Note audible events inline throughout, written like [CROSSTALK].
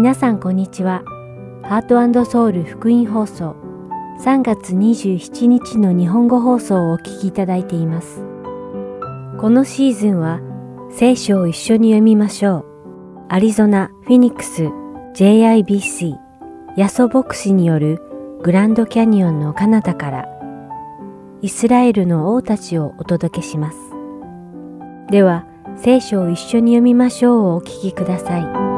皆さんこんにちは。ハートソウル福音放送3月27日の日本語放送をお聞きいただいています。このシーズンは聖書を一緒に読みましょう。アリゾナ・フィニックス JIBC ヤソ牧師によるグランドキャニオンの彼方からイスラエルの王たちをお届けします。では、聖書を一緒に読みましょうをお聞きください。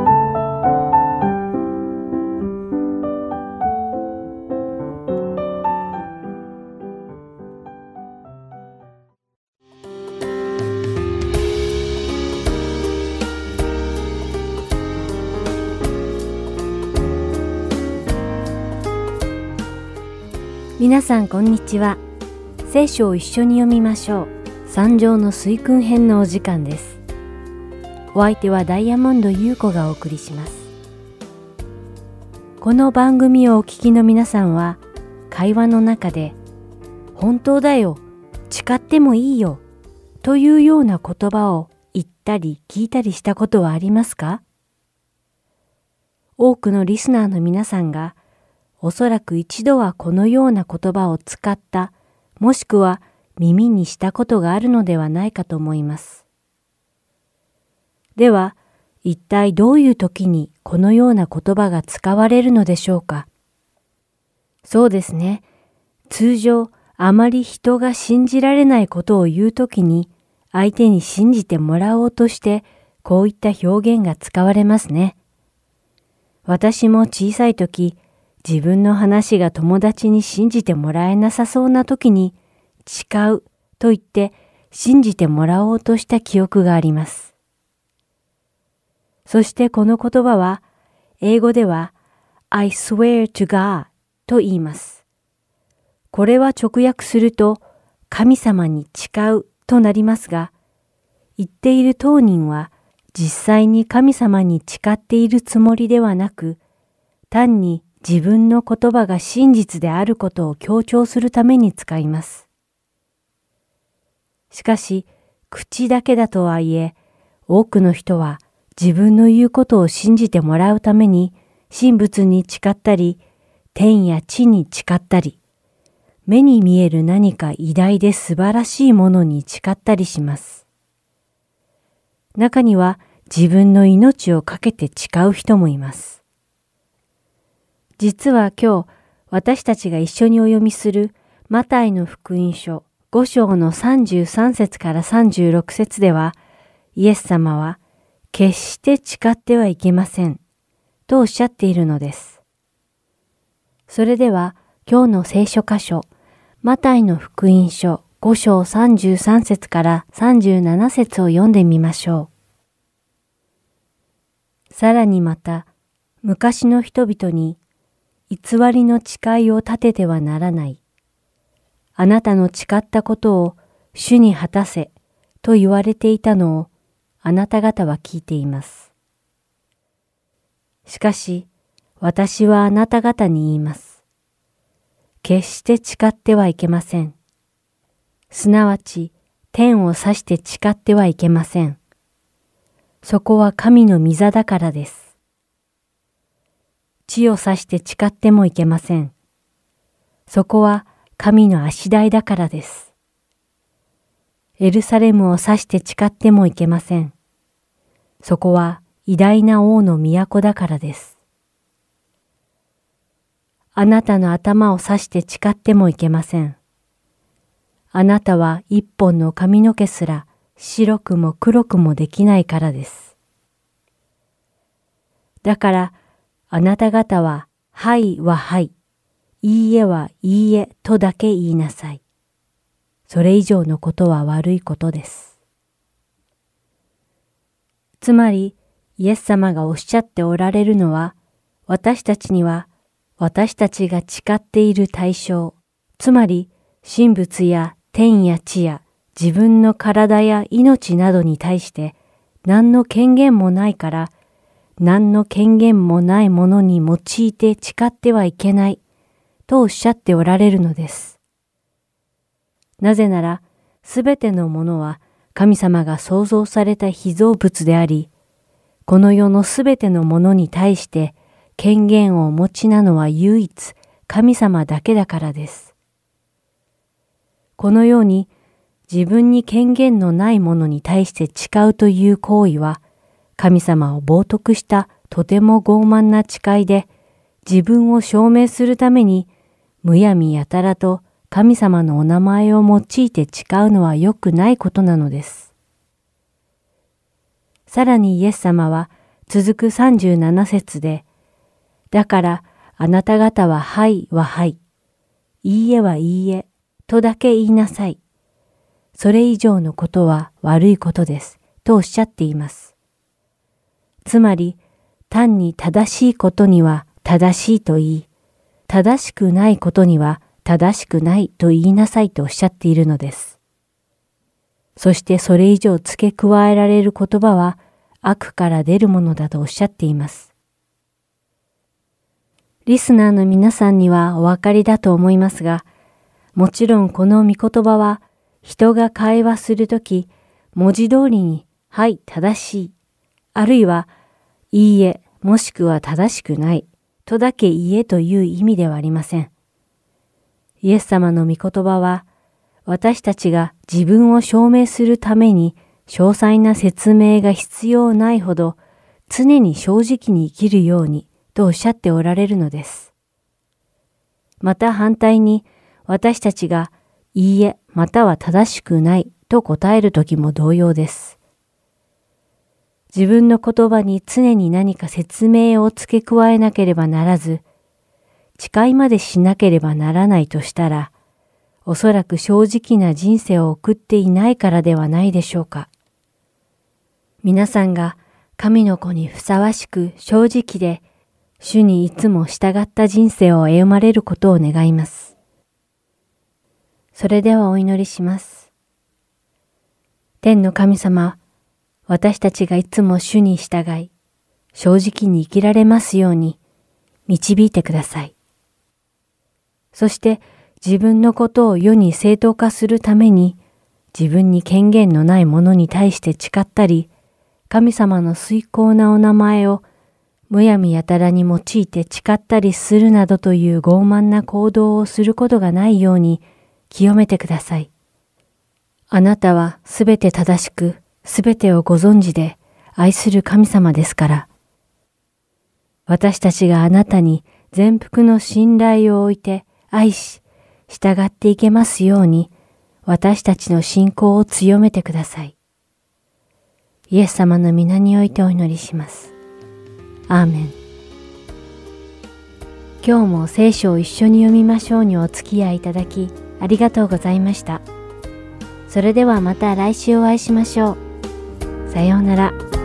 皆さんこんにちは。聖書を一緒に読みましょう。三条の水訓編のお時間です。お相手はダイヤモンド優子がお送りします。この番組をお聞きの皆さんは、会話の中で、本当だよ、誓ってもいいよ、というような言葉を言ったり聞いたりしたことはありますか？多くのリスナーの皆さんが、おそらく一度はこのような言葉を使った、もしくは耳にしたことがあるのではないかと思います。では、一体どういう時にこのような言葉が使われるのでしょうかそうですね。通常、あまり人が信じられないことを言うときに、相手に信じてもらおうとして、こういった表現が使われますね。私も小さい時、自分の話が友達に信じてもらえなさそうな時に、誓うと言って信じてもらおうとした記憶があります。そしてこの言葉は、英語では I swear to God と言います。これは直訳すると、神様に誓うとなりますが、言っている当人は実際に神様に誓っているつもりではなく、単に自分の言葉が真実であることを強調するために使います。しかし、口だけだとはいえ、多くの人は自分の言うことを信じてもらうために、神仏に誓ったり、天や地に誓ったり、目に見える何か偉大で素晴らしいものに誓ったりします。中には自分の命をかけて誓う人もいます。実は今日私たちが一緒にお読みするマタイの福音書5章の33節から36節ではイエス様は決して誓ってはいけませんとおっしゃっているのです。それでは今日の聖書箇所マタイの福音書5章33節から37節を読んでみましょう。さらにまた昔の人々に偽りの誓いを立ててはならない。あなたの誓ったことを主に果たせと言われていたのをあなた方は聞いています。しかし私はあなた方に言います。決して誓ってはいけません。すなわち天を指して誓ってはいけません。そこは神の御座だからです。地を指して誓ってもいけません。そこは神の足台だからです。エルサレムを指して誓ってもいけません。そこは偉大な王の都だからです。あなたの頭を指して誓ってもいけません。あなたは一本の髪の毛すら白くも黒くもできないからです。だからあなた方は、はいははい、いいえはいいえとだけ言いなさい。それ以上のことは悪いことです。つまり、イエス様がおっしゃっておられるのは、私たちには、私たちが誓っている対象、つまり、神仏や天や地や自分の体や命などに対して、何の権限もないから、何の権限もないものに用いて誓ってはいけないとおっしゃっておられるのです。なぜなら、すべてのものは神様が創造された被造物であり、この世のすべてのものに対して権限をお持ちなのは唯一神様だけだからです。このように自分に権限のないものに対して誓うという行為は神様を冒涜したとても傲慢な誓いで自分を証明するためにむやみやたらと神様のお名前を用いて誓うのは良くないことなのです。さらにイエス様は続く37節で、だからあなた方ははいははい、いいえはいいえとだけ言いなさい。それ以上のことは悪いことです。とおっしゃっています。つまり、単に正しいことには正しいと言い、正しくないことには正しくないと言いなさいとおっしゃっているのです。そしてそれ以上付け加えられる言葉は悪から出るものだとおっしゃっています。リスナーの皆さんにはお分かりだと思いますが、もちろんこの御言葉は人が会話するとき文字通りにはい、正しい、あるいはいいえ、もしくは正しくないとだけ言えという意味ではありません。イエス様の御言葉は私たちが自分を証明するために詳細な説明が必要ないほど常に正直に生きるようにとおっしゃっておられるのです。また反対に私たちがいいえまたは正しくないと答えるときも同様です。自分の言葉に常に何か説明を付け加えなければならず、誓いまでしなければならないとしたら、おそらく正直な人生を送っていないからではないでしょうか。皆さんが神の子にふさわしく正直で、主にいつも従った人生を歩まれることを願います。それではお祈りします。天の神様、私たちがいつも主に従い、正直に生きられますように導いてください。そして自分のことを世に正当化するために自分に権限のないものに対して誓ったり、神様の崇高なお名前をむやみやたらに用いて誓ったりするなどという傲慢な行動をすることがないように清めてください。あなたはすべて正しく、すべてをご存知で愛する神様ですから。私たちがあなたに全幅の信頼を置いて愛し、従っていけますように、私たちの信仰を強めてください。イエス様の皆においてお祈りします。アーメン。今日も聖書を一緒に読みましょうにお付き合いいただき、ありがとうございました。それではまた来週お会いしましょう。さようなら。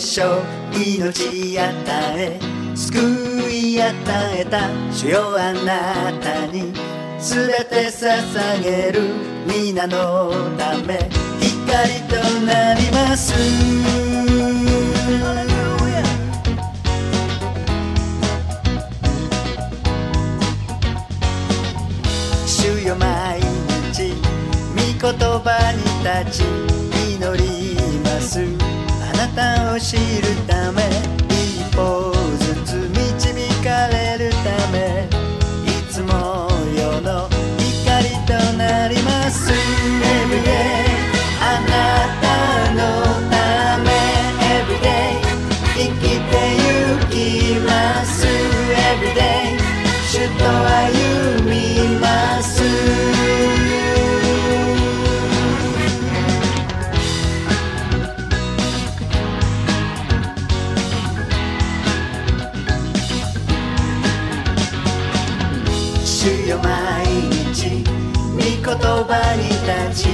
しょう命与え救い与えた主よあなたに全て捧げる皆のため光となります主よ毎日御言葉に立ち祈りますあなたを知るため一歩ずつ導かれるためいつも世の光となります。Everyday あなたのため。Everyday 生きてゆきます。Everyday 主と歩みます。ばに立ち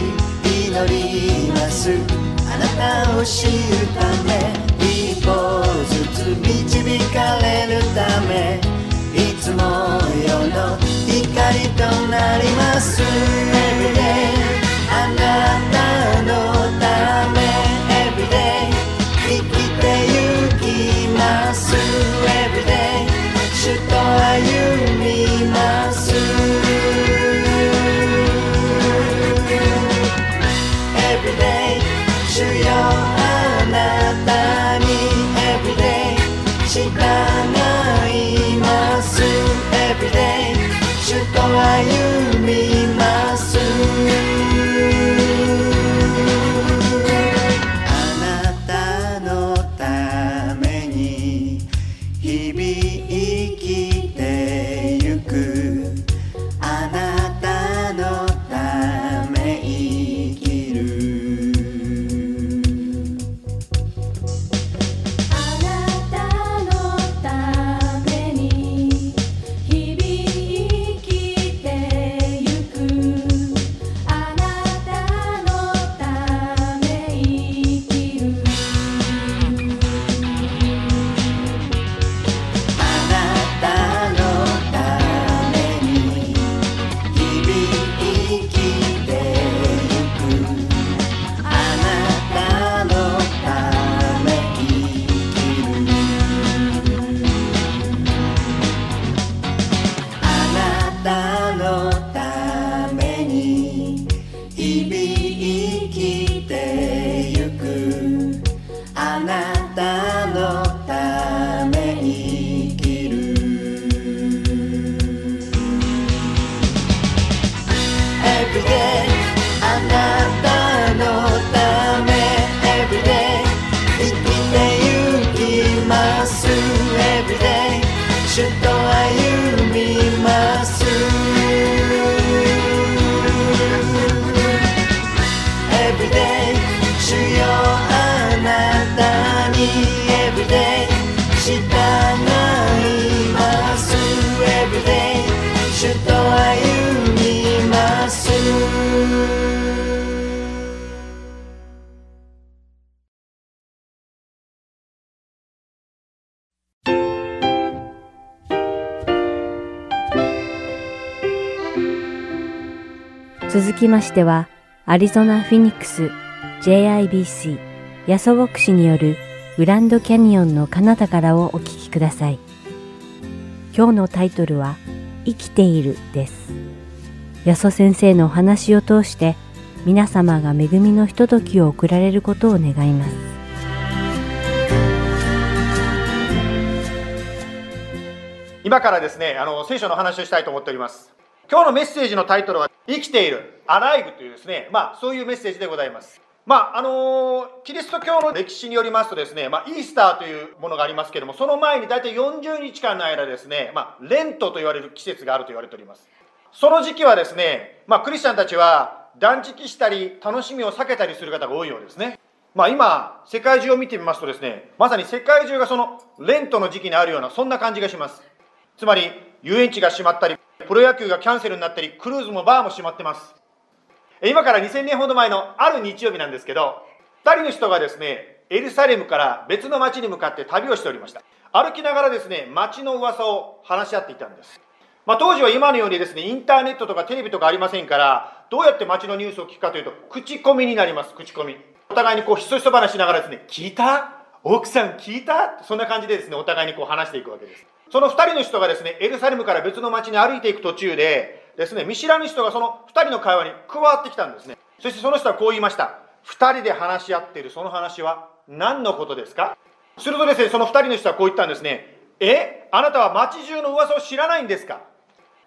祈りますあなたを知るため一歩ずつ導かれるためいつも世の光となりますあなたのためエブリデイ生きてゆきます。エブリデイ主ましては、アリゾナ・フィニックス JIBC ヤソ牧師によるグランドキャニオンの彼方からをお聞きください。今日のタイトルは、生きているです。ヤソ先生のお話を通して、皆様が恵みのひとときを送られることを願います。今からですね、あの聖書の話をしたいと思っております。今日のメッセージのタイトルは、生きている、アライブというですね、まあそういうメッセージでございます。まああのキリスト教の歴史によりますとですね、まあ、イースターというものがありますけれども、その前に大体40日間の間ですね、まあ、レントと言われる季節があると言われております。その時期はですね、まあ、クリスチャンたちは断食したり、楽しみを避けたりする方が多いようですね。まあ、今、世界中を見てみますとですね、まさに世界中がそのレントの時期にあるような、そんな感じがします。つまり、遊園地が閉まったり、プロ野球がキャンセルになったり、クルーズもバーも閉まってます。今から2000年ほど前のある日曜日なんですけど、2人の人がですね、エルサレムから別の町に向かって旅をしておりました。歩きながらですね、町の噂を話し合っていたんです。まあ、当時は今のようにですね、インターネットとかテレビとかありませんから、どうやって街のニュースを聞くかというと、口コミになります、口コミ。お互いにこう、ひそひそ話しながらですね、聞いた？奥さん聞いた？そんな感じでですね、お互いにこう話していくわけです。その2人の人がですね、エルサレムから別の町に歩いていく途中で、ですね、見知らぬ人がその2人の会話に加わってきたんですね。そしてその人はこう言いました。2人で話し合っているその話は何のことですか？するとですね、その2人の人はこう言ったんですね。え？あなたは町中の噂を知らないんですか？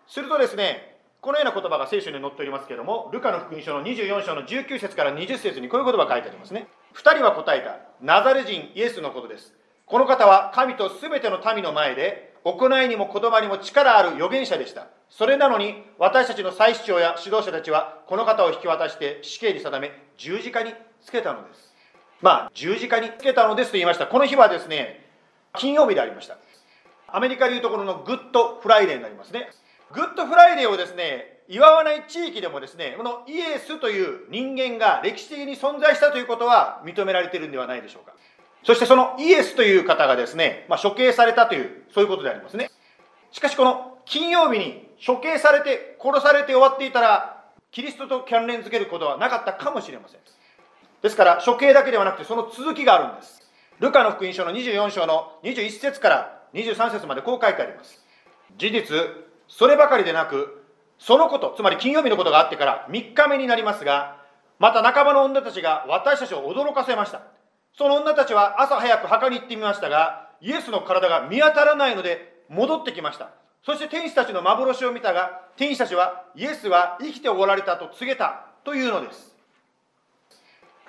するとですね、このような言葉が聖書に載っておりますけれども、ルカの福音書の24章の19節から20節にこういう言葉が書いてありますね。2人は答えた。ナザレ人イエスのことです。この方は神と全ての民の前で、行いにも言葉にも力ある預言者でした。それなのに、私たちの祭司長や指導者たちは、この方を引き渡して死刑に定め、十字架につけたのです。まあ、十字架につけたのですと言いました。この日はですね、金曜日でありました。アメリカでいうところの Good Friday になりますね。 Good Friday をですね、祝わない地域でもですね、このイエスという人間が歴史的に存在したということは認められているんではないでしょうか。そしてそのイエスという方がですね、まあ、処刑されたという、そういうことでありますね。しかしこの金曜日に処刑されて殺されて終わっていたらキリストと関連づけることはなかったかもしれません。ですから処刑だけではなくてその続きがあるんです。ルカの福音書の24章の21節から23節までこう書いてあります。事実そればかりでなくそのことつまり金曜日のことがあってから3日目になりますがまた仲間の女たちが私たちを驚かせました。その女たちは朝早く墓に行ってみましたがイエスの体が見当たらないので戻ってきました。そして天使たちの幻を見たが天使たちはイエスは生きておられたと告げたというのです。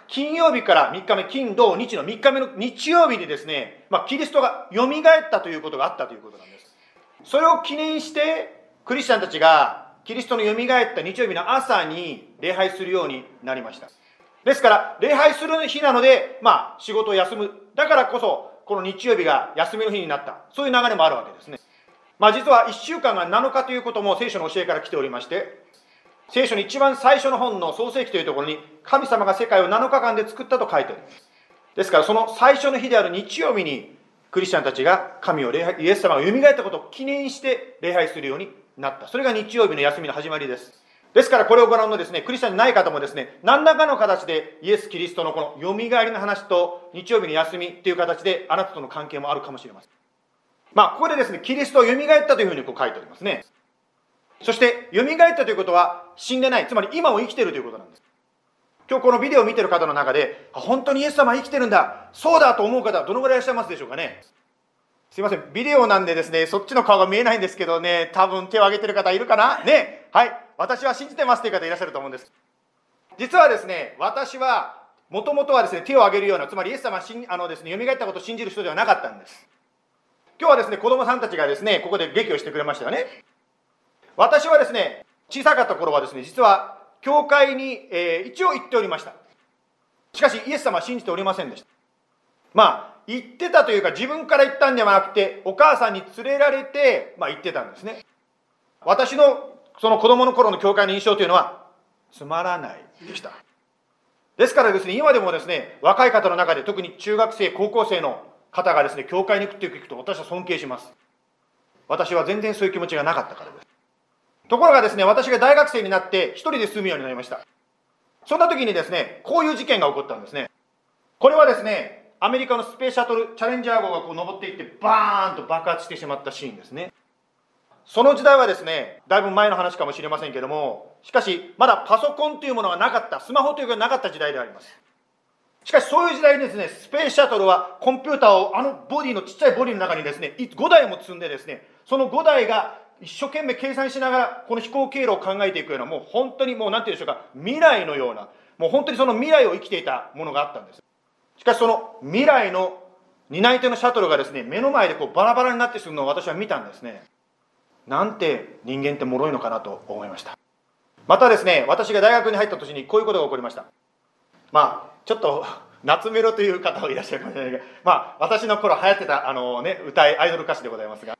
金曜日から3日目金土日の3日目の日曜日にですね、まあ、キリストがよみがえったということがあったということなんです。それを記念してクリスチャンたちがキリストのよみがえった日曜日の朝に礼拝するようになりました。ですから礼拝する日なので、まあ、仕事を休む。だからこそこの日曜日が休みの日になった。そういう流れもあるわけですね。まあ実は1週間が7日ということも聖書の教えから来ておりまして聖書の一番最初の本の創世記というところに神様が世界を7日間で作ったと書いてあります。ですからその最初の日である日曜日にクリスチャンたちが神を礼拝イエス様が蘇ったことを記念して礼拝するようになった。それが日曜日の休みの始まりです。ですからこれをご覧のですねクリスチャンでない方もですね何らかの形でイエス・キリストのこのよみがえりの話と日曜日の休みという形であなたとの関係もあるかもしれません。まあここでですねキリストはよみがえったというふうにこう書いておりますね。そしてよみがえったということは死んでないつまり今を生きているということなんです。今日このビデオを見てる方の中で本当にイエス様生きてるんだそうだと思う方はどのぐらいいらっしゃいますでしょうかね。すいませんビデオなんでですねそっちの顔が見えないんですけどね多分手を挙げてる方いるかな？ね。はい。私は信じてますという方いらっしゃると思うんです。実はですね私はもともとはですね手を挙げるようなつまりイエス様しんあのですね蘇ったことを信じる人ではなかったんです。今日はですね子供さんたちがですねここで劇をしてくれましたよね。私はですね小さかった頃はですね実は教会に、えー一応行っておりました。しかしイエス様は信じておりませんでした。まあ言ってたというか自分から言ったんではなくてお母さんに連れられて、まあ、言ってたんですね。私のその子供の頃の教会の印象というのはつまらないでした。ですからですね今でもですね若い方の中で特に中学生高校生の方がですね教会に行くって聞くと私は尊敬します。私は全然そういう気持ちがなかったからです。ところがですね私が大学生になって一人で住むようになりました。そんな時にですねこういう事件が起こったんですね。これはですねアメリカのスペースシャトルチャレンジャー号がこう登っていってバーンと爆発してしまったシーンですね。その時代はですねだいぶ前の話かもしれませんけどもしかしまだパソコンというものがなかったスマホというのがなかった時代であります。しかしそういう時代にですねスペースシャトルはコンピューターをあのボディのちっちゃいボディの中にですね5台も積んでですねその5台が一生懸命計算しながらこの飛行経路を考えていくようなもう本当にもう何て言うんでしょうか未来のようなもう本当にその未来を生きていたものがあったんです。しかしその未来の担い手のシャトルがですね目の前でこうバラバラになってするのを私は見たんですね。なんて人間って脆いのかなと思いました。またですね私が大学に入った年にこういうことが起こりました。まあちょっと [LAUGHS] 夏メロという方もいらっしゃるかもしれないけどまあ私の頃流行ってたあのね歌いアイドル歌手でございますが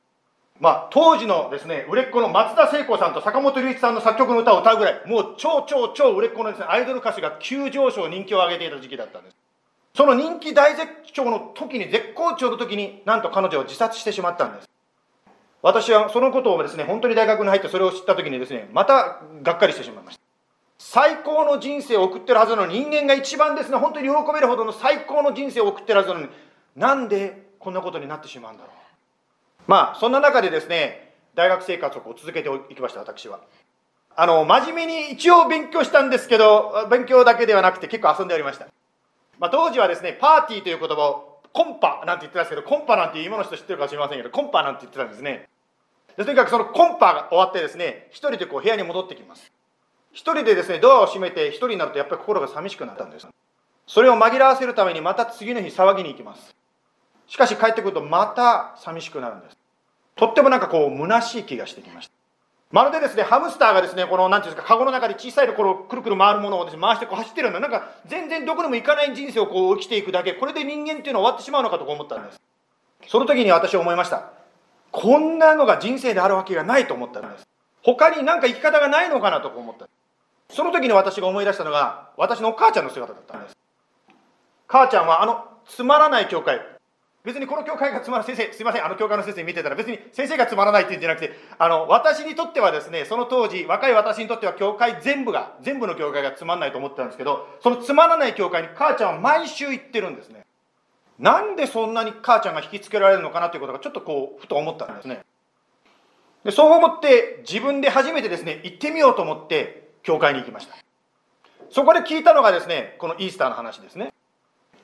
まあ当時のですね売れっ子の松田聖子さんと坂本龍一さんの作曲の歌を歌うぐらいもう超超超売れっ子のですねアイドル歌手が急上昇人気を上げていた時期だったんです。その人気大絶頂の時に絶好調の時になんと彼女は自殺してしまったんです。私はそのことをですね本当に大学に入ってそれを知った時にですねまたがっかりしてしまいました。最高の人生を送ってるはずなのに人間が一番ですね本当に喜べるほどの最高の人生を送ってるはずなのになんでこんなことになってしまうんだろう。まあそんな中でですね大学生活をこう続けていきました私は。あの真面目に一応勉強したんですけど勉強だけではなくて結構遊んでおりました、まあ、当時はですねパーティーという言葉をコンパなんて言ってたんですけどコンパなんていう今の人知ってるかもしれませんけどコンパなんて言ってたんですね。でとにかくそのコンパが終わってですね一人でこう部屋に戻ってきます。一人でですねドアを閉めて一人になるとやっぱり心が寂しくなったんです。それを紛らわせるためにまた次の日騒ぎに行きます。しかし帰ってくるとまた寂しくなるんです。とってもなんかこう虚しい気がしてきました。まるでですねハムスターがですねこの何ていうんですかカゴの中で小さいところをくるくる回るものをですね回してこう走ってるようななんか全然どこにも行かない人生をこう生きていくだけ。これで人間っていうのは終わってしまうのかと思ったんです。その時に私は思いました。こんなのが人生であるわけがないと思ったんです。他に何か生き方がないのかなと思った。その時に私が思い出したのが私のお母ちゃんの姿だったんです。母ちゃんはあのつまらない教会。別にこの教会がつまらない先生、すいません、あの教会の先生見てたら別に先生がつまらないって言うんじゃなくて、あの、私にとってはですね、その当時、若い私にとっては教会全部が、全部の教会がつまんないと思ってたんですけど、そのつまらない教会に母ちゃんは毎週行ってるんですね。なんでそんなに母ちゃんが引きつけられるのかなということがちょっとこう、ふと思ったんですね。でそう思って自分で初めてですね、行ってみようと思って教会に行きました。そこで聞いたのがですね、このイースターの話ですね。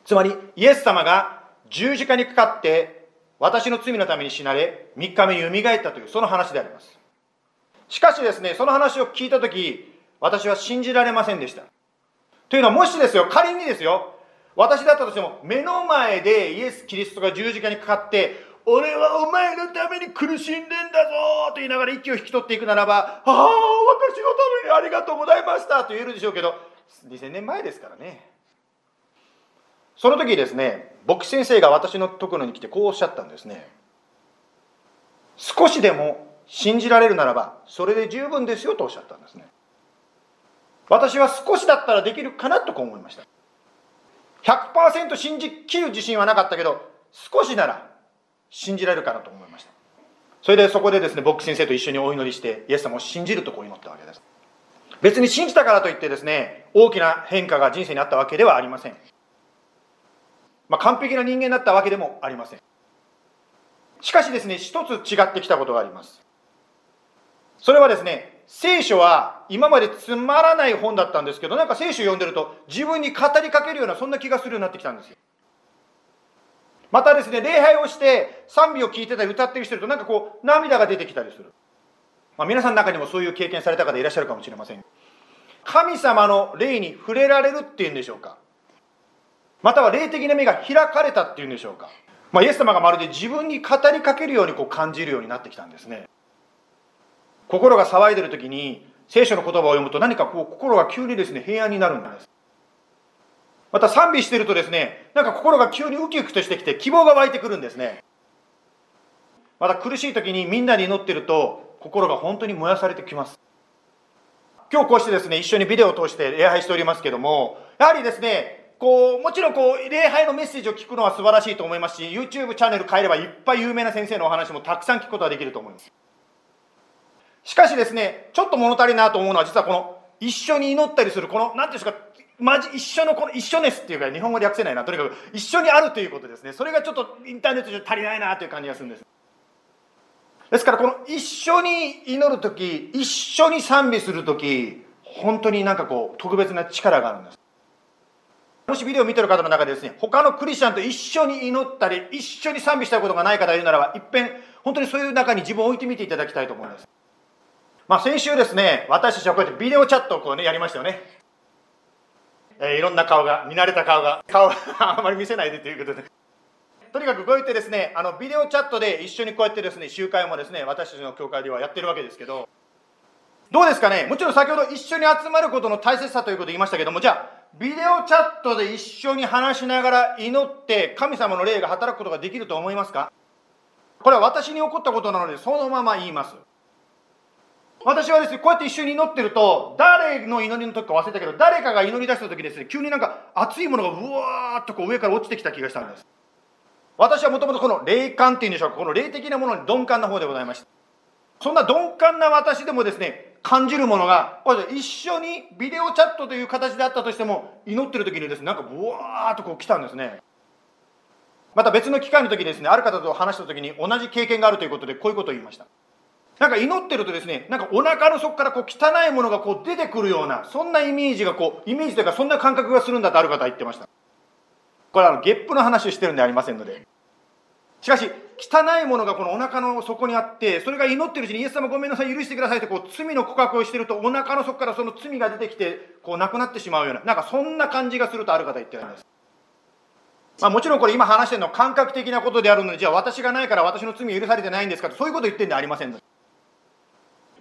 つまり、イエス様が十字架にかかって、私の罪のために死なれ、3日目によみがえったという、その話であります。しかしですね、その話を聞いたとき、私は信じられませんでした。というのは、もしですよ、仮にですよ、私だったとしても、目の前でイエス・キリストが十字架にかかって、俺はお前のために苦しんでんだぞと言いながら息を引き取っていくならば、ああ、私のためにありがとうございましたと言えるでしょうけど、2000年前ですからね。その時ですね、牧師先生が私のところに来てこうおっしゃったんですね。少しでも信じられるならば、それで十分ですよとおっしゃったんですね。私は少しだったらできるかなとこう思いました。100%信じきる自信はなかったけど、少しなら信じられるかなと思いました。それでそこでですね、牧師先生と一緒にお祈りして、イエス様を信じるとこう祈ったわけです。別に信じたからといってですね、大きな変化が人生にあったわけではありません。まあ、完璧な人間になったわけでもありません。しかしですね、一つ違ってきたことがあります。それはですね、聖書は今までつまらない本だったんですけど、なんか聖書を読んでると自分に語りかけるようなそんな気がするようになってきたんですよ。またですね、礼拝をして賛美を聞いてたり歌ってる人いるとなんかこう涙が出てきたりする。まあ、皆さんの中にもそういう経験された方いらっしゃるかもしれません。神様の霊に触れられるっていうんでしょうか。または霊的な目が開かれたっていうんでしょうか。まあ、イエス様がまるで自分に語りかけるようにこう感じるようになってきたんですね。心が騒いでる時に聖書の言葉を読むと何かこう心が急にですね平安になるんです。また賛美してるとですね、なんか心が急にウキウキとしてきて希望が湧いてくるんですね。また苦しい時にみんなに祈ってると心が本当に燃やされてきます。今日こうしてですね、一緒にビデオを通して礼拝しておりますけども、やはりですね、こう、もちろんこう、礼拝のメッセージを聞くのは素晴らしいと思いますし、YouTube チャンネル変えればいっぱい有名な先生のお話もたくさん聞くことができると思います。しかしですね、ちょっと物足りなと思うのは、実はこの、一緒に祈ったりする、この、なんていうんですか、まじ、一緒の、この一緒ですっていうか、日本語で訳せないな。とにかく、一緒にあるということですね。それがちょっとインターネット上足りないなという感じがするんです。ですから、この一緒に祈るとき、一緒に賛美するとき、本当になんかこう、特別な力があるんです。もしビデオを見てる方の中でですね、他のクリスチャンと一緒に祈ったり、一緒に賛美したことがない方がいるならば、いっぺん、本当にそういう中に自分を置いてみていただきたいと思うんです。まあ先週ですね、私たちはこうやってビデオチャットをこうね、やりましたよね。えーいろんな顔が、見慣れた顔が、顔が [LAUGHS] あまり見せないでということで。とにかくこうやってですね、あの、ビデオチャットで一緒にこうやってですね、集会もですね、私たちの教会ではやってるわけですけど、どうですかね？もちろん先ほど一緒に集まることの大切さということを言いましたけども、じゃあ、ビデオチャットで一緒に話しながら祈って神様の霊が働くことができると思いますか？これは私に起こったことなので、そのまま言います。私はですね、こうやって一緒に祈ってると、誰の祈りの時か忘れたけど、誰かが祈り出した時ですね、急になんか熱いものがうわーっとこう上から落ちてきた気がしたんです。私はもともとこの霊感っていうんでしょうか、この霊的なものに鈍感な方でございました。そんな鈍感な私でもですね、感じるものが、一緒にビデオチャットという形であったとしても、祈ってる時にですね、なんかブワーっとこう来たんですね。また別の機会の時にですね、ある方と話した時に同じ経験があるということで、こういうことを言いました。なんか祈ってるとですね、なんかお腹の底からこう汚いものがこう出てくるような、そんなイメージがこう、イメージというかそんな感覚がするんだとある方は言ってました。これあの、ゲップの話をしてるんでありませんので。しかし、汚いものがこのお腹の底にあって、それが祈ってるうちにイエス様ごめんなさい、許してくださいってこう、罪の告白をしてると、お腹の底からその罪が出てきて、こう、なくなってしまうような、なんかそんな感じがするとある方言ってるんです。まあもちろんこれ今話してるのは感覚的なことであるので、じゃあ私がないから私の罪許されてないんですかと、そういうこと言ってんでありません。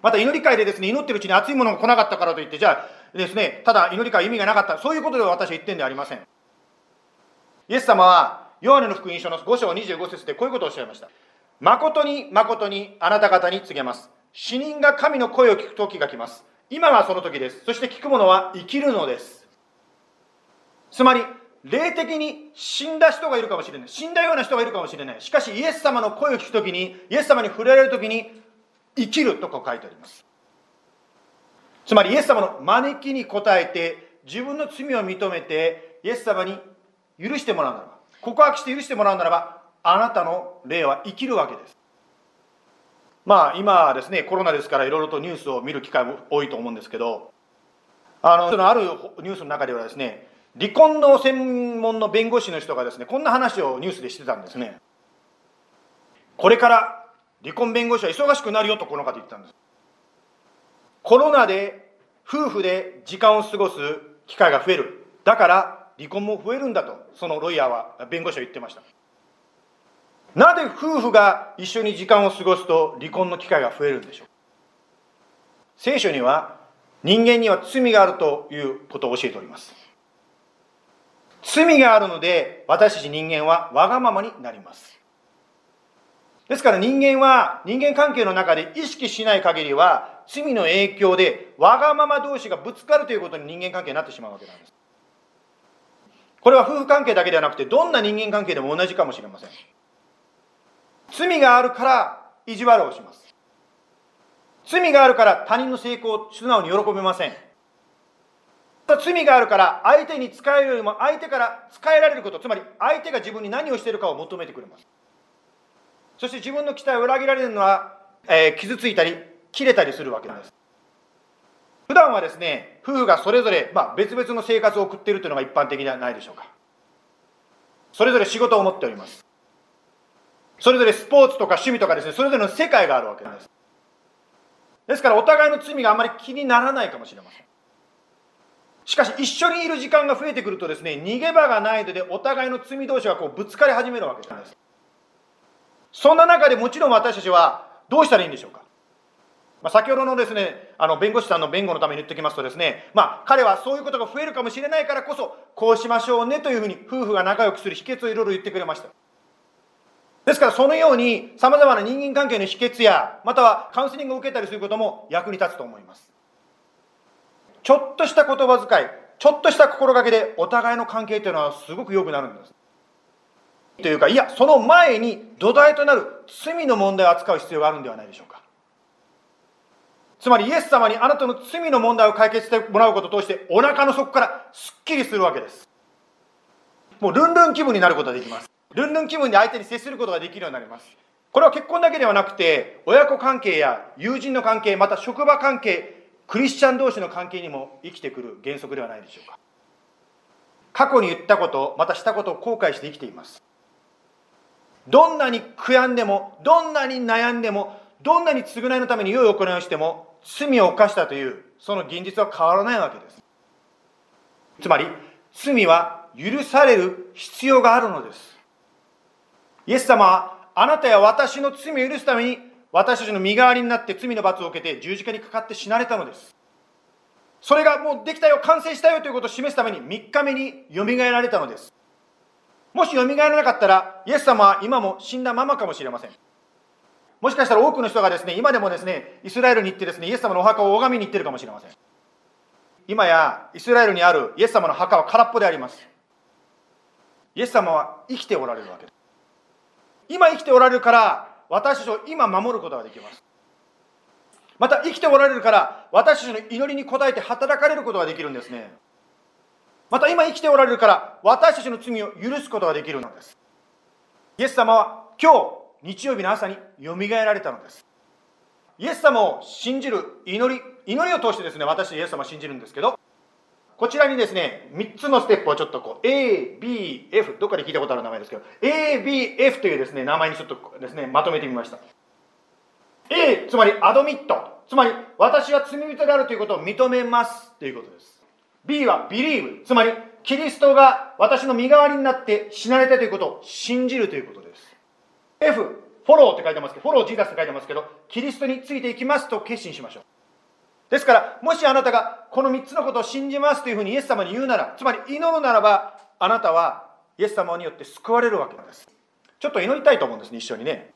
また祈り会でですね、祈ってるうちに熱いものが来なかったからといって、じゃあですね、ただ祈り会意味がなかった、そういうことで私は言ってんではありません。イエス様は、ヨハネの福音書の5章25節でこういうことをおっしゃいました。誠に誠にあなた方に告げます。死人が神の声を聞く時が来ます。今がその時です。そして聞く者は生きるのです。つまり、霊的に死んだ人がいるかもしれない。死んだような人がいるかもしれない。しかし、イエス様の声を聞くときに、イエス様に触れられるときに、生きるとこう書いてあります。つまり、イエス様の招きに応えて、自分の罪を認めて、イエス様に許してもらうならば、告白して許してもらうならば、あなたの霊は生きるわけです。まあ、今はですね、コロナですから、いろいろとニュースを見る機会も多いと思うんですけど、あの、そのあるニュースの中ではですね、離婚の専門の弁護士の人がですね、こんな話をニュースでしてたんですね。これから離婚弁護士は忙しくなるよとこの方言ったんです。コロナで夫婦で時間を過ごす機会が増える。だから離婚も増えるんだと、そのロイヤーは、弁護士は言ってました。なぜ夫婦が一緒に時間を過ごすと離婚の機会が増えるんでしょう？聖書には人間には罪があるということを教えております。罪があるので私たち人間はわがままになります。ですから人間は人間関係の中で意識しない限りは罪の影響でわがまま同士がぶつかるということに人間関係になってしまうわけなんです。これは夫婦関係だけではなくてどんな人間関係でも同じかもしれません。罪があるから意地悪をします。罪があるから他人の成功を素直に喜べません。罪があるから相手に使えるよりも相手から使えられること、つまり相手が自分に何をしているかを求めてくれます。そして自分の期待を裏切られるのは、えー傷ついたり、切れたりするわけです。普段はですね、夫婦がそれぞれ、まあ、別々の生活を送っているというのが一般的ではないでしょうか。それぞれ仕事を持っております。それぞれスポーツとか趣味とかですね、それぞれの世界があるわけです。ですからお互いの罪があまり気にならないかもしれません。しかし一緒にいる時間が増えてくるとですね、逃げ場がないのでお互いの罪同士がこうぶつかり始めるわけなんです。そんな中でもちろん私たちはどうしたらいいんでしょうか？まあ、先ほどのですね、あの弁護士さんの弁護のために言っておきますとですね、まあ彼はそういうことが増えるかもしれないからこそ、こうしましょうねというふうに夫婦が仲良くする秘訣をいろいろ言ってくれました。ですからそのように様々な人間関係の秘訣や、またはカウンセリングを受けたりすることも役に立つと思います。ちょっとした言葉遣い、ちょっとした心がけでお互いの関係というのはすごく良くなるんです。というか、いや、その前に土台となる罪の問題を扱う必要があるんではないでしょうか。つまりイエス様にあなたの罪の問題を解決してもらうことを通してお腹の底からすっきりするわけです。もうルンルン気分になることができます。ルンルン気分で相手に接することができるようになります。これは結婚だけではなくて、親子関係や友人の関係、また職場関係、クリスチャン同士の関係にも生きてくる原則ではないでしょうか。過去に言ったこと、またしたことを後悔して生きています。どんなに悔やんでも、どんなに悩んでも、どんなに償いのために良い行いをしても、罪を犯したという、その現実は変わらないわけです。つまり、罪は許される必要があるのです。イエス様は、あなたや私の罪を許すために、私たちの身代わりになって罪の罰を受けて十字架にかかって死なれたのです。それがもうできたよ、完成したよということを示すために3日目によみがえられたのです。もしよみがえらなかったら、イエス様は今も死んだままかもしれません。もしかしたら多くの人がですね、今でもですね、イスラエルに行ってですね、イエス様のお墓を拝みに行ってるかもしれません。今やイスラエルにあるイエス様の墓は空っぽであります。イエス様は生きておられるわけです。今生きておられるから、私たちを今守ることができます。また生きておられるから、私たちの祈りに応えて働かれることができるんですね。また今生きておられるから、私たちの罪を許すことができるのです。イエス様は今日、日曜日の朝によみがえられたのです。イエス様を信じる祈り、祈りを通してですね、私イエス様を信じるんですけど、こちらにですね、3つのステップをちょっとこう、A、B、F、どっかで聞いたことある名前ですけど、A、B、F というですね、名前にちょっとですね、まとめてみました。A、つまりアドミット。つまり、私は罪人であるということを認めますということです。B は believe。つまり、キリストが私の身代わりになって死なれたということを信じるということです。F、フォローって書いてますけど、フォロージーダスって書いてますけど、キリストについていきますと決心しましょう。ですから、もしあなたがこの3つのことを信じますというふうにイエス様に言うなら、つまり祈るならば、あなたはイエス様によって救われるわけです。ちょっと祈りたいと思うんですね、一緒にね。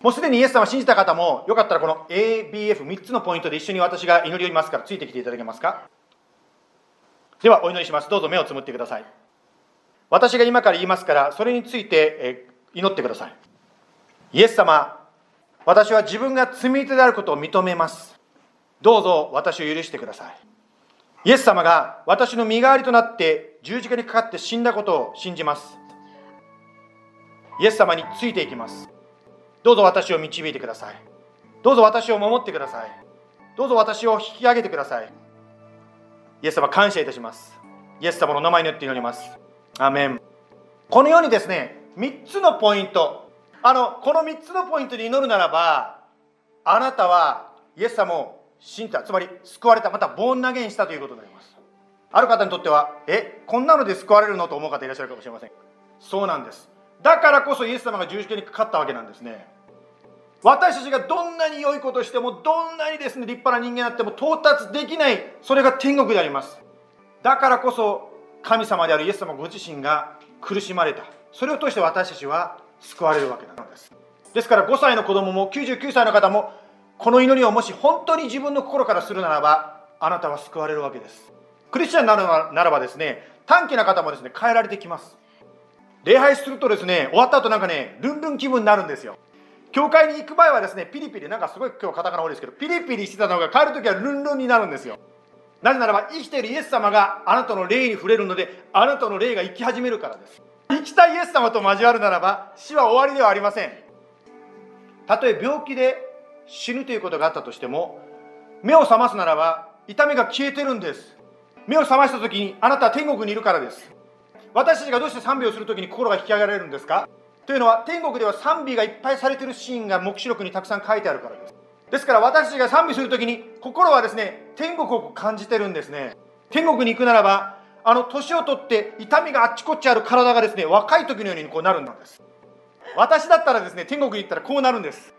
もうすでにイエス様を信じた方も、よかったらこの ABF3 つのポイントで一緒に私が祈りを言いますから、ついてきていただけますか？では、お祈りします。どうぞ目をつむってください。私が今から言いますから、それについて祈ってください。イエス様、私は自分が罪人であることを認めます。どうぞ私を許してください。イエス様が私の身代わりとなって十字架にかかって死んだことを信じます。イエス様についていきます。どうぞ私を導いてください。どうぞ私を守ってください。どうぞ私を引き上げてください。イエス様感謝いたします。イエス様の名前によって祈ります。アメン。このようにですね、3つのポイント。あの、この3つのポイントに祈るならば、あなたはイエス様を信じた、つまり救われた、またボーン投げにしたということになります。ある方にとっては、え、こんなので救われるのと思う方いらっしゃるかもしれません。そうなんです。だからこそイエス様が十字架にかかったわけなんですね。私たちがどんなに良いことしても、どんなにですね、立派な人間になっても到達できない、それが天国であります。だからこそ、神様であるイエス様ご自身が苦しまれた。それを通して私たちは救われるわけなのです。ですから5歳の子供も99歳の方も、この祈りをもし本当に自分の心からするならば、あなたは救われるわけです。クリスチャンになるならばですね、短気な方もですね、変えられてきます。礼拝するとですね、終わった後なんかね、ルンルン気分になるんですよ。教会に行く前はですね、ピリピリ、なんかすごい今日カタカナ多いですけど、ピリピリしてたのが帰るときはルンルンになるんですよ。なぜならば、生きているイエス様があなたの霊に触れるので、あなたの霊が生き始めるからです。生きたイエス様と交わるならば、死は終わりではありません。たとえ病気で死ぬということがあったとしても、目を覚ますならば、痛みが消えてるんです。目を覚ましたときに、あなたは天国にいるからです。私たちがどうして賛美をするときに心が引き上げられるんですか？というのは天国では賛美がいっぱいされているシーンが黙示録にたくさん書いてあるからです。ですから私たちが賛美するときに心はですね天国を感じてるんですね。天国に行くならばあの年を取って痛みがあっちこっちある体がですね若い時のようにこうなるんです。私だったらですね天国に行ったらこうなるんです。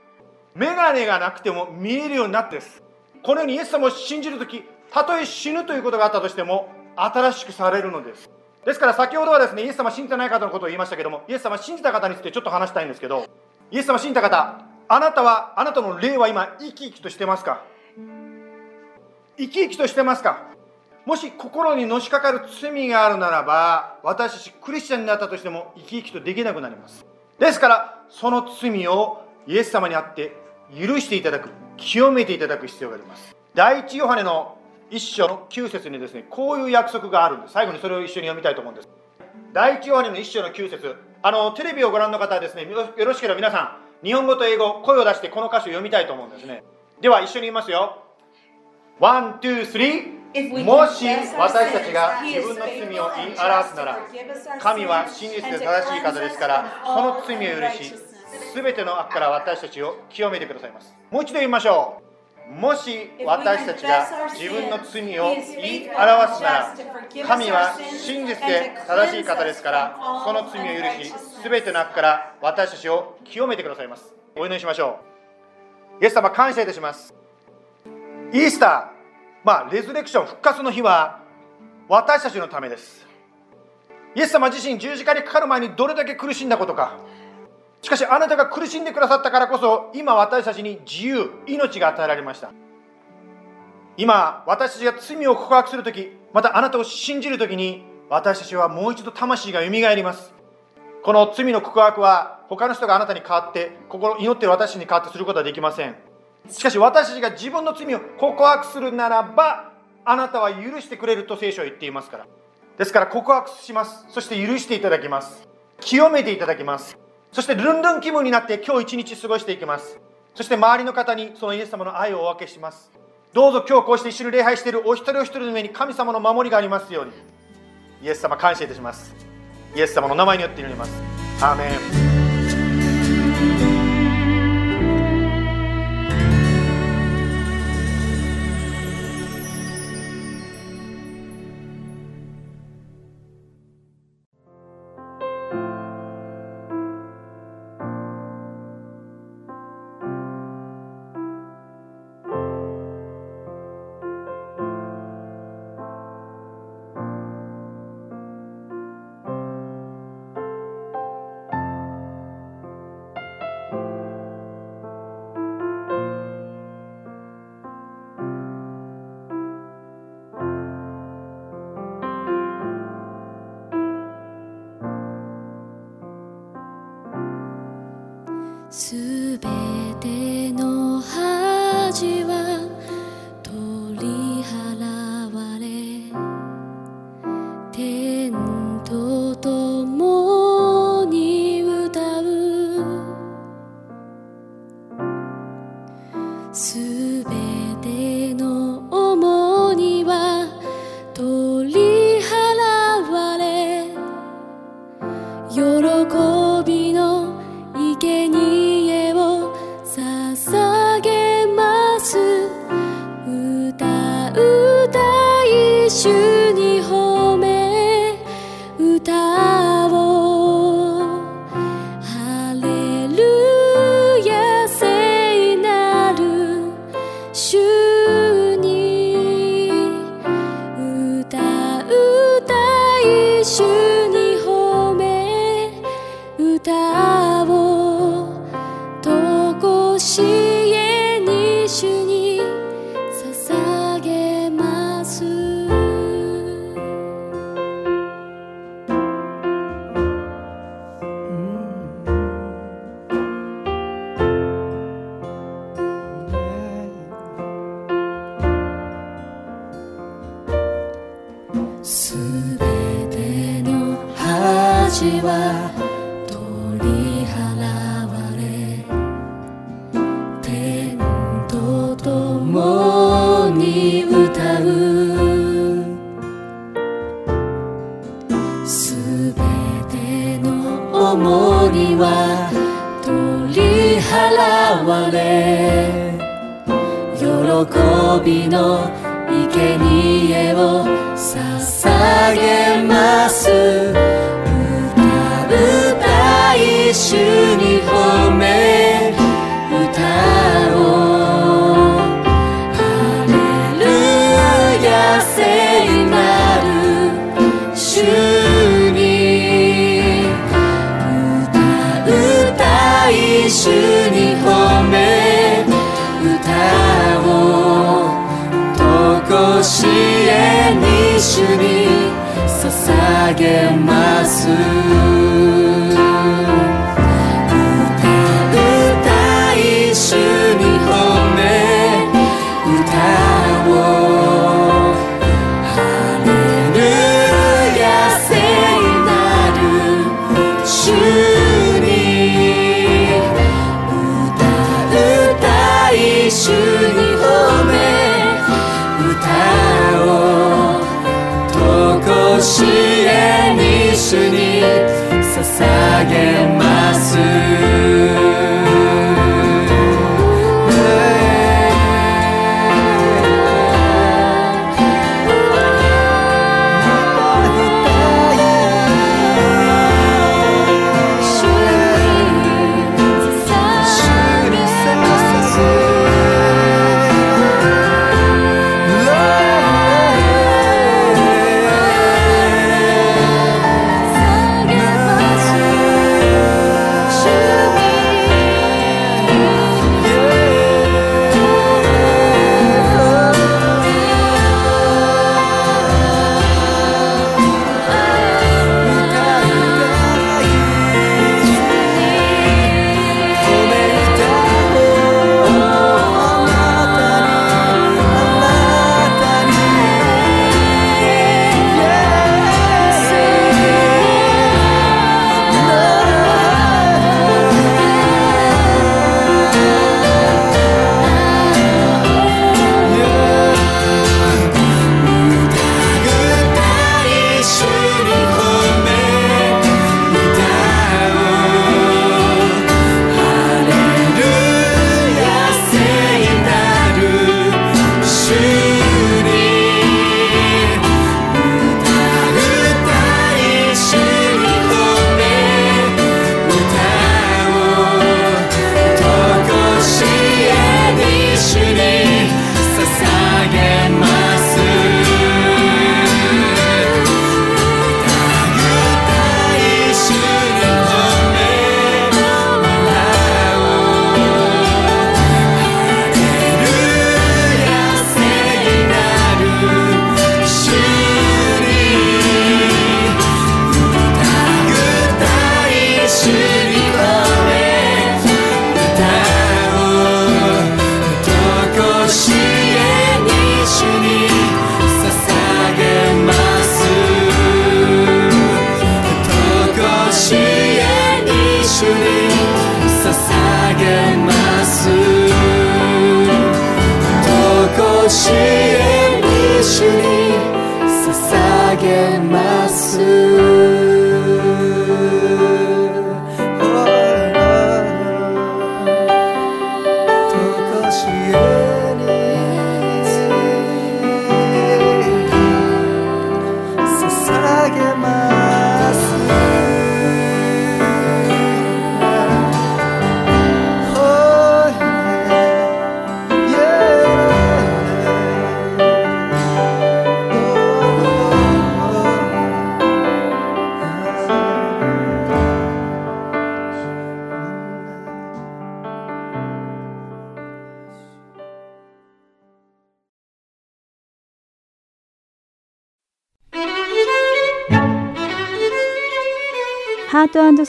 眼鏡がなくても見えるようになってです。このようにイエス様を信じるときたとえ死ぬということがあったとしても新しくされるのです。ですから先ほどはですねイエス様信じてない方のことを言いましたけどもイエス様信じた方についてちょっと話したいんですけどイエス様信じた方あなたはあなたの霊は今生き生きとしてますか？生き生きとしてますか？もし心にのしかかる罪があるならば私たちクリスチャンになったとしても生き生きとできなくなります。ですからその罪をイエス様にあって許していただく清めていただく必要があります。第一ヨハネの一章の9節にですねこういう約束があるんです。最後にそれを一緒に読みたいと思うんです。第一ヨハネの一章の9節。あのテレビをご覧の方はですねよよろしければ皆さん日本語と英語声を出してこの箇所を読みたいと思うんですね。では一緒に言いますよ。 One, two, three もし私たちが自分の罪を言い表すなら神は真実で正しい方ですからその罪を許し全ての悪から私たちを清めてくださいます。もう一度言いましょうもし私たちが自分の罪を言い表すなら神は真実で正しい方ですからその罪を許し全ての悪から私たちを清めてくださいます。お祈りしましょう。イエス様感謝いたします。イースターまあレズレクション復活の日は私たちのためです。イエス様自身十字架にかかる前にどれだけ苦しんだことかしかしあなたが苦しんでくださったからこそ今私たちに自由命が与えられました。今私たちが罪を告白する時またあなたを信じる時に私たちはもう一度魂がよみがえります。この罪の告白は他の人があなたに代わって心祈っている私に代わってすることはできません。しかし私たちが自分の罪を告白するならばあなたは許してくれると聖書は言っていますから。ですから告白します。そして許していただきます。清めていただきます。そしてルンルン気分になって今日一日過ごしていきます。そして周りの方にそのイエス様の愛をお分けします。どうぞ今日こうして一緒に礼拝しているお一人お一人の上に神様の守りがありますように。イエス様感謝いたします。イエス様の名前によって祈ります。アーメン。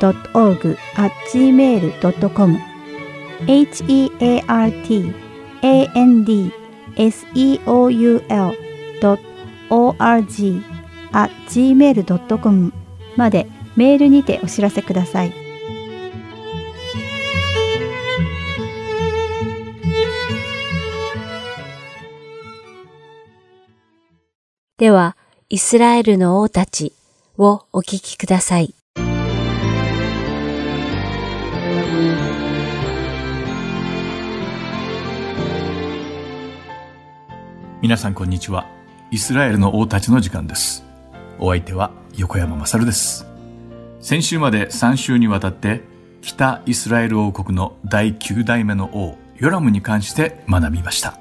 heart.org.gmail.com heartandseoul.org.gmail.com までメールにてお知らせください。では、イスラエルの王たちをお聞きください。皆さんこんにちは。イスラエルの王たちの時間です。お相手は横山まさるです。先週まで3週にわたって北イスラエル王国の第9代目の王ヨラムに関して学びました。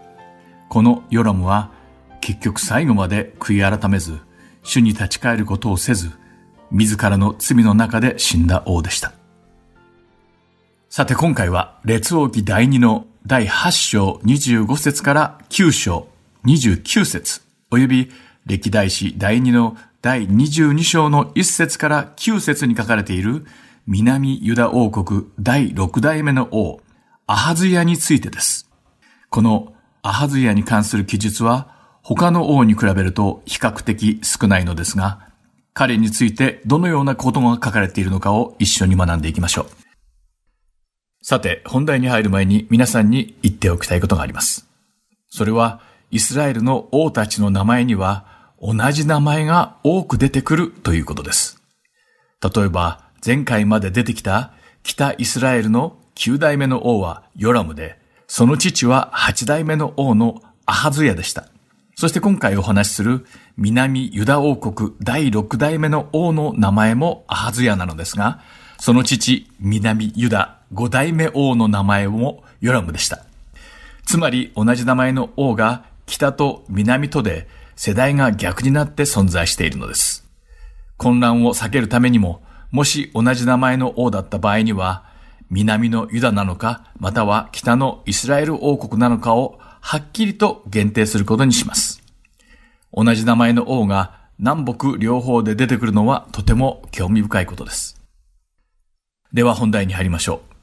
このヨラムは結局最後まで悔い改めず、主に立ち返ることをせず、自らの罪の中で死んだ王でした。さて今回は列王記第2の第8章25節から9章29節及び歴代史第2の第22章の1節から9節に書かれている南ユダ王国第6代目の王アハズヤについてです。このアハズヤに関する記述は他の王に比べると比較的少ないのですが、彼についてどのようなことが書かれているのかを一緒に学んでいきましょう。さて、本題に入る前に皆さんに言っておきたいことがあります。それは、イスラエルの王たちの名前には同じ名前が多く出てくるということです。例えば、前回まで出てきた北イスラエルの9代目の王はヨラムで、その父は8代目の王のアハズヤでした。そして今回お話しする南ユダ王国第6代目の王の名前もアハズヤなのですが、その父南ユダ5代目王の名前もヨラムでした。つまり同じ名前の王が北と南とで世代が逆になって存在しているのです。混乱を避けるためにも、もし同じ名前の王だった場合には、南のユダなのか、または北のイスラエル王国なのかをはっきりと限定することにします。同じ名前の王が南北両方で出てくるのはとても興味深いことです。では本題に入りましょう。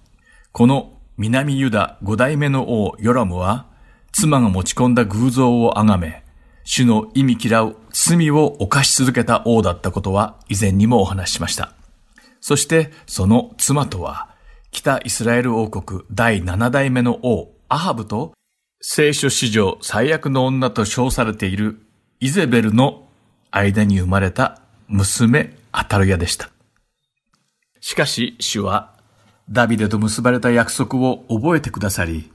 この南ユダ五代目の王ヨラムは、妻が持ち込んだ偶像を崇め、主の意味嫌う罪を犯し続けた王だったことは以前にもお話ししました。そしてその妻とは、北イスラエル王国第7代目の王アハブと聖書史上最悪の女と称されているイゼベルの間に生まれた娘アタルヤでした。しかし主はダビデと結ばれた約束を覚えてくださり、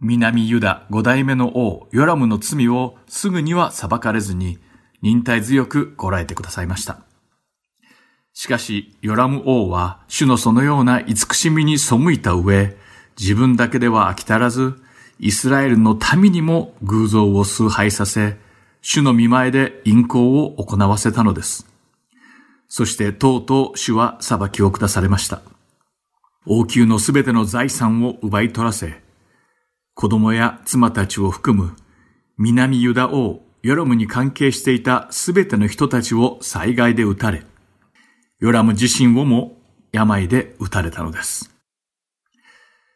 南ユダ五代目の王ヨラムの罪をすぐには裁かれずに忍耐強くこらえてくださいました。しかし、ヨラム王は主のそのような慈しみに背いた上、自分だけでは飽き足らず、イスラエルの民にも偶像を崇拝させ、主の見前で陰行を行わせたのです。そしてとうとう主は裁きを下されました。王宮のすべての財産を奪い取らせ、子供や妻たちを含む南ユダ王ヨラムに関係していたすべての人たちを災害で撃たれ、ヨラム自身をも病で撃たれたのです。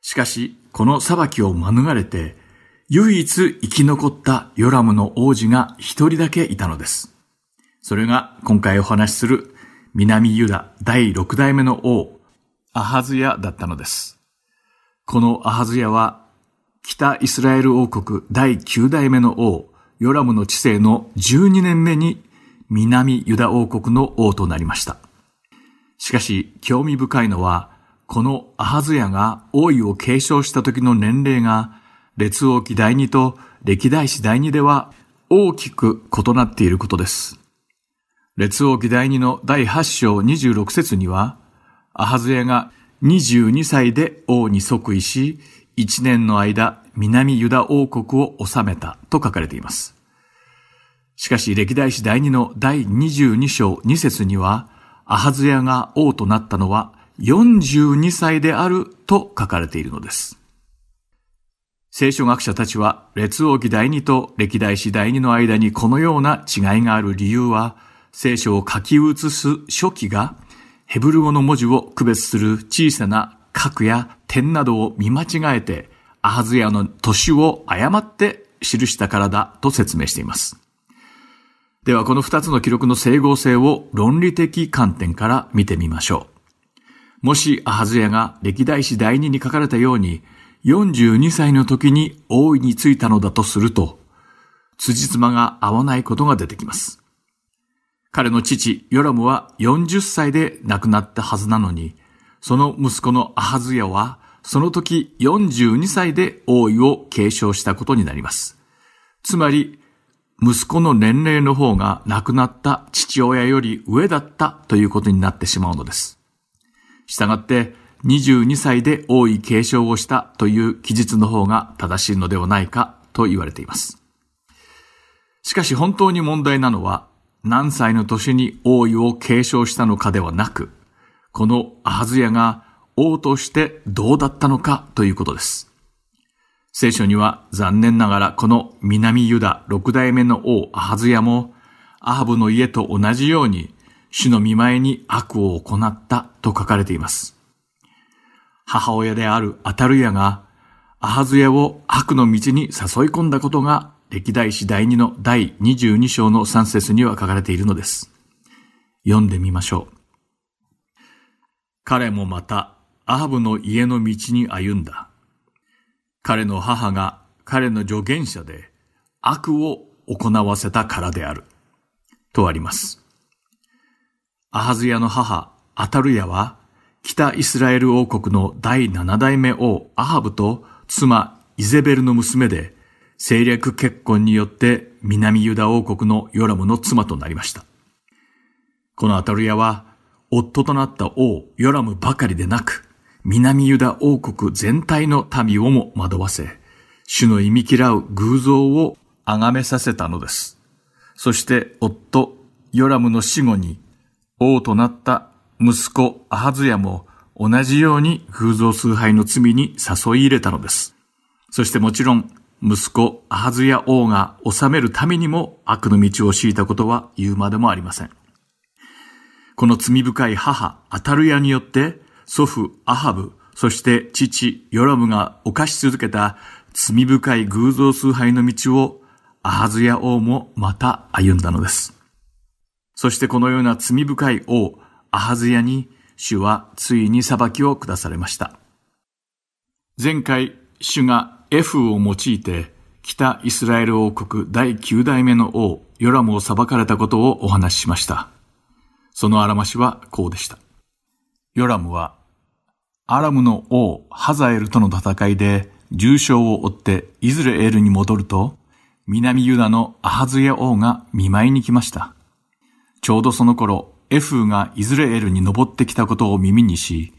しかし、この裁きを免れて、唯一生き残ったヨラムの王子が一人だけいたのです。それが今回お話しする南ユダ第六代目の王、アハズヤだったのです。このアハズヤは、北イスラエル王国第9代目の王、ヨラムの治世の12年目に南ユダ王国の王となりました。しかし、興味深いのは、このアハズヤが王位を継承した時の年齢が、列王記第2と歴代史第2では大きく異なっていることです。列王記第2の第8章26節には、アハズヤが22歳で王に即位し、1年の間、南ユダ王国を治めたと書かれています。しかし、歴代史第2の第22章2節には、アハズヤが王となったのは42歳であると書かれているのです。聖書学者たちは、列王記第2と歴代史第2の間にこのような違いがある理由は、聖書を書き写す書記が、ヘブル語の文字を区別する小さな角や点などを見間違えて、アハズヤの年を誤って記したからだと説明しています。ではこの二つの記録の整合性を論理的観点から見てみましょう。もしアハズヤが歴代史第2に書かれたように42歳の時に王位に就いたのだとすると、辻褄が合わないことが出てきます。彼の父、ヨラムは40歳で亡くなったはずなのに、その息子のアハズヤは、その時42歳で王位を継承したことになります。つまり、息子の年齢の方が亡くなった父親より上だったということになってしまうのです。したがって、22歳で王位継承をしたという記述の方が正しいのではないかと言われています。しかし本当に問題なのは、何歳の年に王位を継承したのかではなく、このアハズヤが王としてどうだったのかということです。聖書には残念ながらこの南ユダ六代目の王アハズヤもアハブの家と同じように主の見前に悪を行ったと書かれています。母親であるアタルヤがアハズヤを悪の道に誘い込んだことが歴代史第2の第22章の3節には書かれているのです。読んでみましょう。彼もまたアハブの家の道に歩んだ。彼の母が彼の助言者で悪を行わせたからである。とあります。アハズヤの母、アタルヤは、北イスラエル王国の第七代目王アハブと妻イゼベルの娘で、政略結婚によって南ユダ王国のヨラムの妻となりました。このアタルヤは、夫となった王ヨラムばかりでなく、南ユダ王国全体の民をも惑わせ、主の忌み嫌う偶像を崇めさせたのです。そして夫ヨラムの死後に王となった息子アハズヤも同じように偶像崇拝の罪に誘い入れたのです。そしてもちろん息子アハズヤ王が治めるためにも悪の道を敷いたことは言うまでもありません。この罪深い母アタルヤによって祖父アハブ、そして父ヨラムが犯し続けた罪深い偶像崇拝の道をアハズヤ王もまた歩んだのです。そしてこのような罪深い王アハズヤに主はついに裁きを下されました。前回主がエフを用いて北イスラエル王国第9代目の王ヨラムを裁かれたことをお話ししました。そのあらましはこうでした。ヨラムは、アラムの王ハザエルとの戦いで重傷を負ってイズレエルに戻ると、南ユダのアハズヤ王が見舞いに来ました。ちょうどその頃、エフーがイズレエルに登ってきたことを耳にし、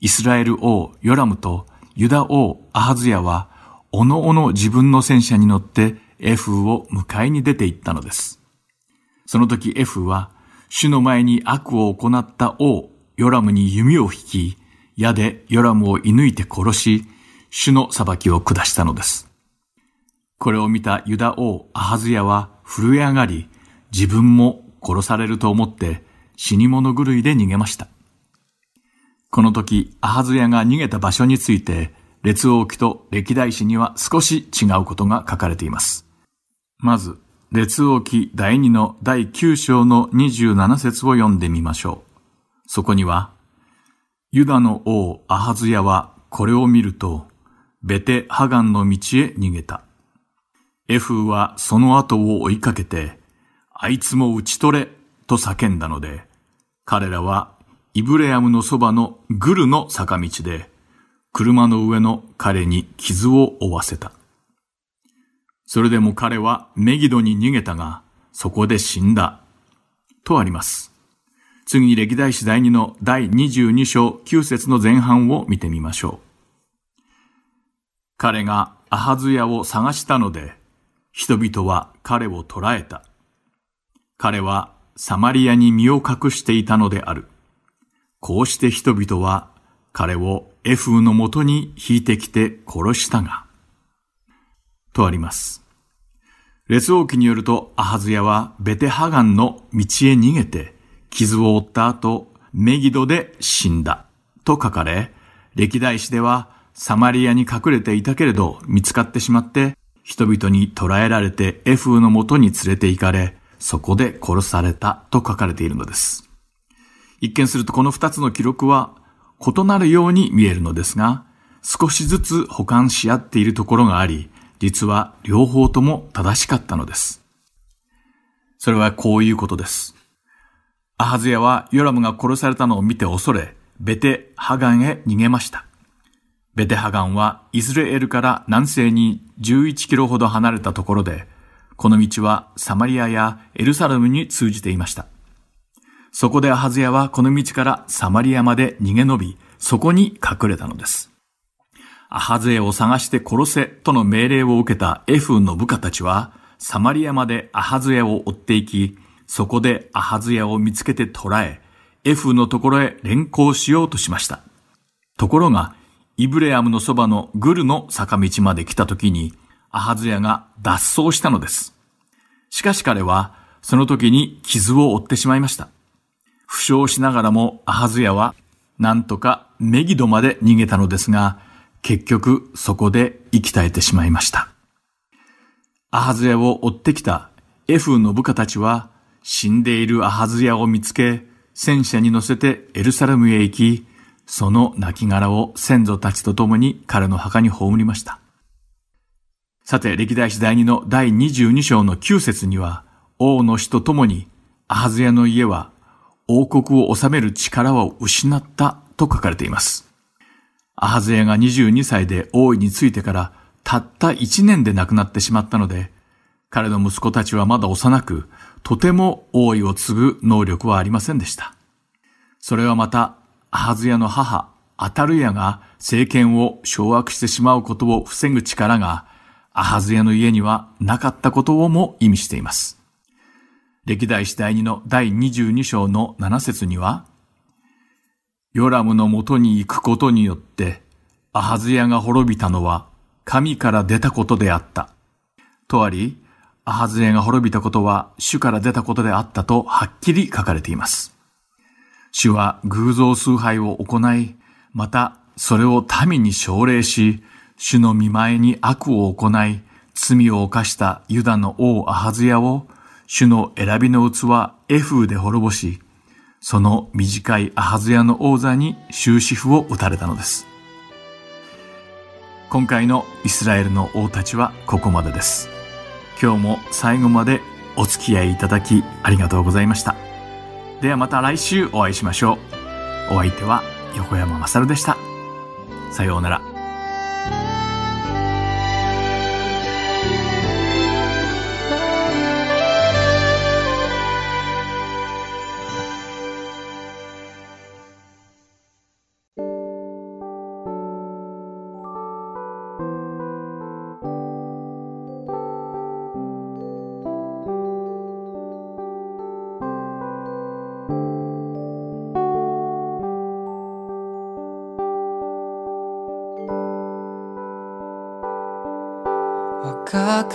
イスラエル王ヨラムとユダ王アハズヤは、おのおの自分の戦車に乗ってエフーを迎えに出て行ったのです。その時エフーは、主の前に悪を行った王ヨラムに弓を引き、矢でヨラムを射抜いて殺し、主の裁きを下したのです。これを見たユダ王アハズヤは震え上がり、自分も殺されると思って死に物狂いで逃げました。この時、アハズヤが逃げた場所について、列王記と歴代史には少し違うことが書かれています。まず、列王記第2の第9章の27節を読んでみましょう。そこには、ユダの王アハズヤはこれを見ると、ベテハガンの道へ逃げた。エフーはその後を追いかけて、あいつも討ち取れと叫んだので、彼らはイブレアムのそばのグルの坂道で、車の上の彼に傷を負わせた。それでも彼はメギドに逃げたが、そこで死んだ。とあります。次に歴代史第2の第22章9節の前半を見てみましょう。彼がアハズヤを探したので、人々は彼を捕らえた。彼はサマリアに身を隠していたのである。こうして人々は彼をエフーのもとに引いてきて殺したが。とあります。列王記によるとアハズヤはベテハガンの道へ逃げて傷を負った後メギドで死んだと書かれ、歴代史ではサマリアに隠れていたけれど見つかってしまって人々に捕らえられてエフーのもとに連れて行かれ、そこで殺されたと書かれているのです。一見するとこの二つの記録は異なるように見えるのですが、少しずつ補完し合っているところがあり、実は両方とも正しかったのです。それはこういうことです。アハズヤはヨラムが殺されたのを見て恐れ、ベテハガンへ逃げました。ベテハガンはイスラエルから南西に11キロほど離れたところで、この道はサマリアやエルサレムに通じていました。そこでアハズヤはこの道からサマリアまで逃げ延び、そこに隠れたのです。アハズヤを探して殺せとの命令を受けたエフーの部下たちは、サマリアまでアハズヤを追っていき、そこでアハズヤを見つけて捕らえ、エフーのところへ連行しようとしました。ところが、イブレアムのそばのグルの坂道まで来た時に、アハズヤが脱走したのです。しかし彼は、その時に傷を負ってしまいました。負傷しながらもアハズヤは、なんとかメギドまで逃げたのですが、結局そこで生き絶えてしまいました。アハズヤを追ってきたエフーの部下たちは、死んでいるアハズヤを見つけ、戦車に乗せてエルサレムへ行き、その亡骸を先祖たちと共に彼の墓に葬りました。さて、歴代史第2の第22章の9節には、王の死と共に、アハズヤの家は王国を治める力を失ったと書かれています。アハズヤが22歳で王位についてからたった1年で亡くなってしまったので、彼の息子たちはまだ幼く、とても王位を継ぐ能力はありませんでした。それはまた、アハズヤの母、アタルヤが政権を掌握してしまうことを防ぐ力が、アハズヤの家にはなかったことをも意味しています。歴代史第2の第22章の7節には、ヨラムのもとに行くことによって、アハズヤが滅びたのは神から出たことであった。とあり、アハズヤが滅びたことは主から出たことであったとはっきり書かれています。主は偶像崇拝を行い、またそれを民に奨励し、主の見前に悪を行い、罪を犯したユダの王アハズヤを、主の選びの器エフーで滅ぼし、その短いアハズヤの王座に終止符を打たれたのです。今回のイスラエルの王たちはここまでです。今日も最後までお付き合いいただきありがとうございました。ではまた来週お会いしましょう。お相手は横山まさるでした。さようなら。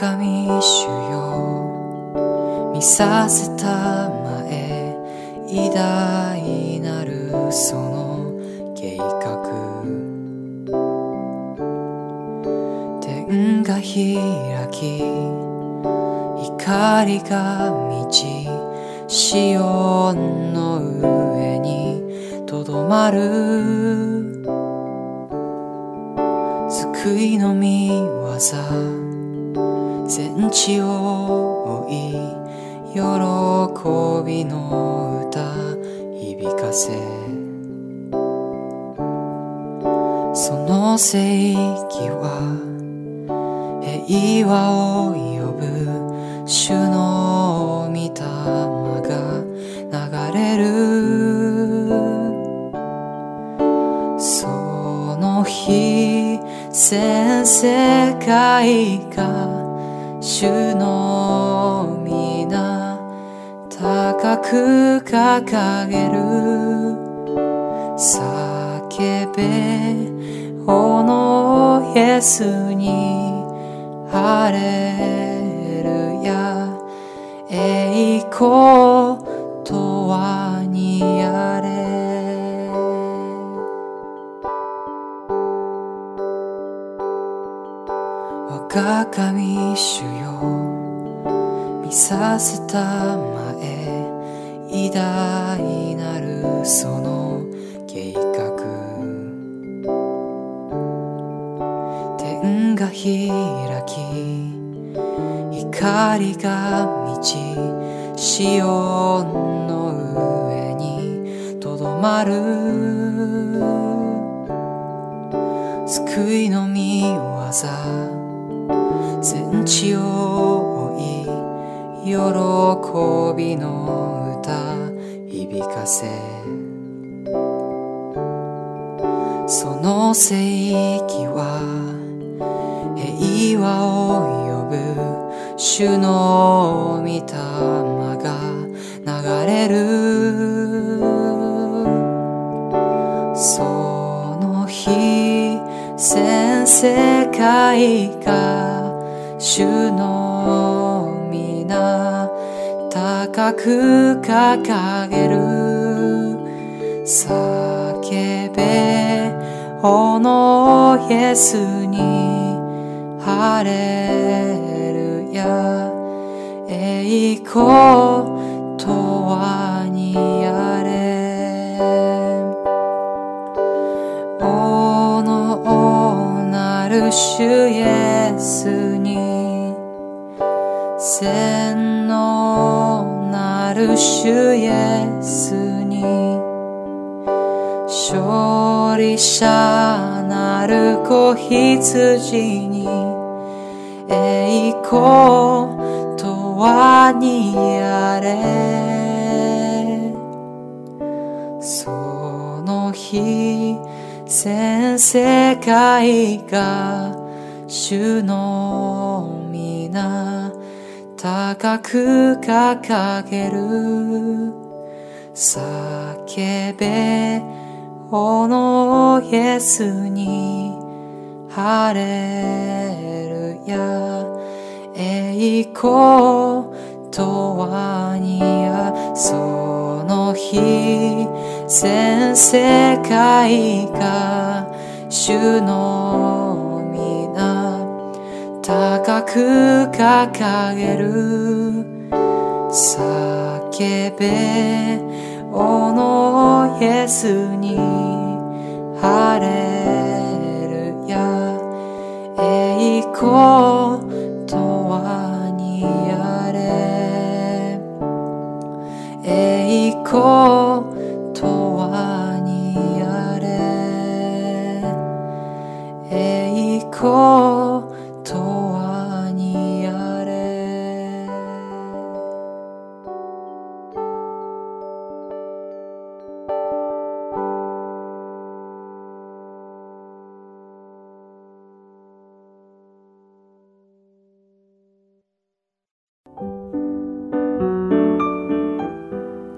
神主よ見させたまえ。偉大なるその計画。天が開き光が満ちシオンの上にとどまる。救いの御業。全地を追い喜びの歌響かせ。その聖域エスにハレルヤ栄光とはにあれ。我が神主よ見させたまえ偉大なるその光が満ちシオンの上にとどまる。救いの御業全地を追い喜びの歌響かせ。その聖域主の御霊が流れる。その日全世界が主の皆高く掲げる。叫べ炎イエスに。ハレルヤ栄光とはにあれ。おのなる主イエスに。千のなる主イエスに。勝利者なる子羊に。栄光とはにあれ。その日全世界が主の皆高く掲げる。叫べ炎イエスに。ハレルヤ栄光とはにあその日全世界が主の皆高く掲げる。叫べ炎イエスにハレや栄光とはにあれ栄光とはにあれ栄光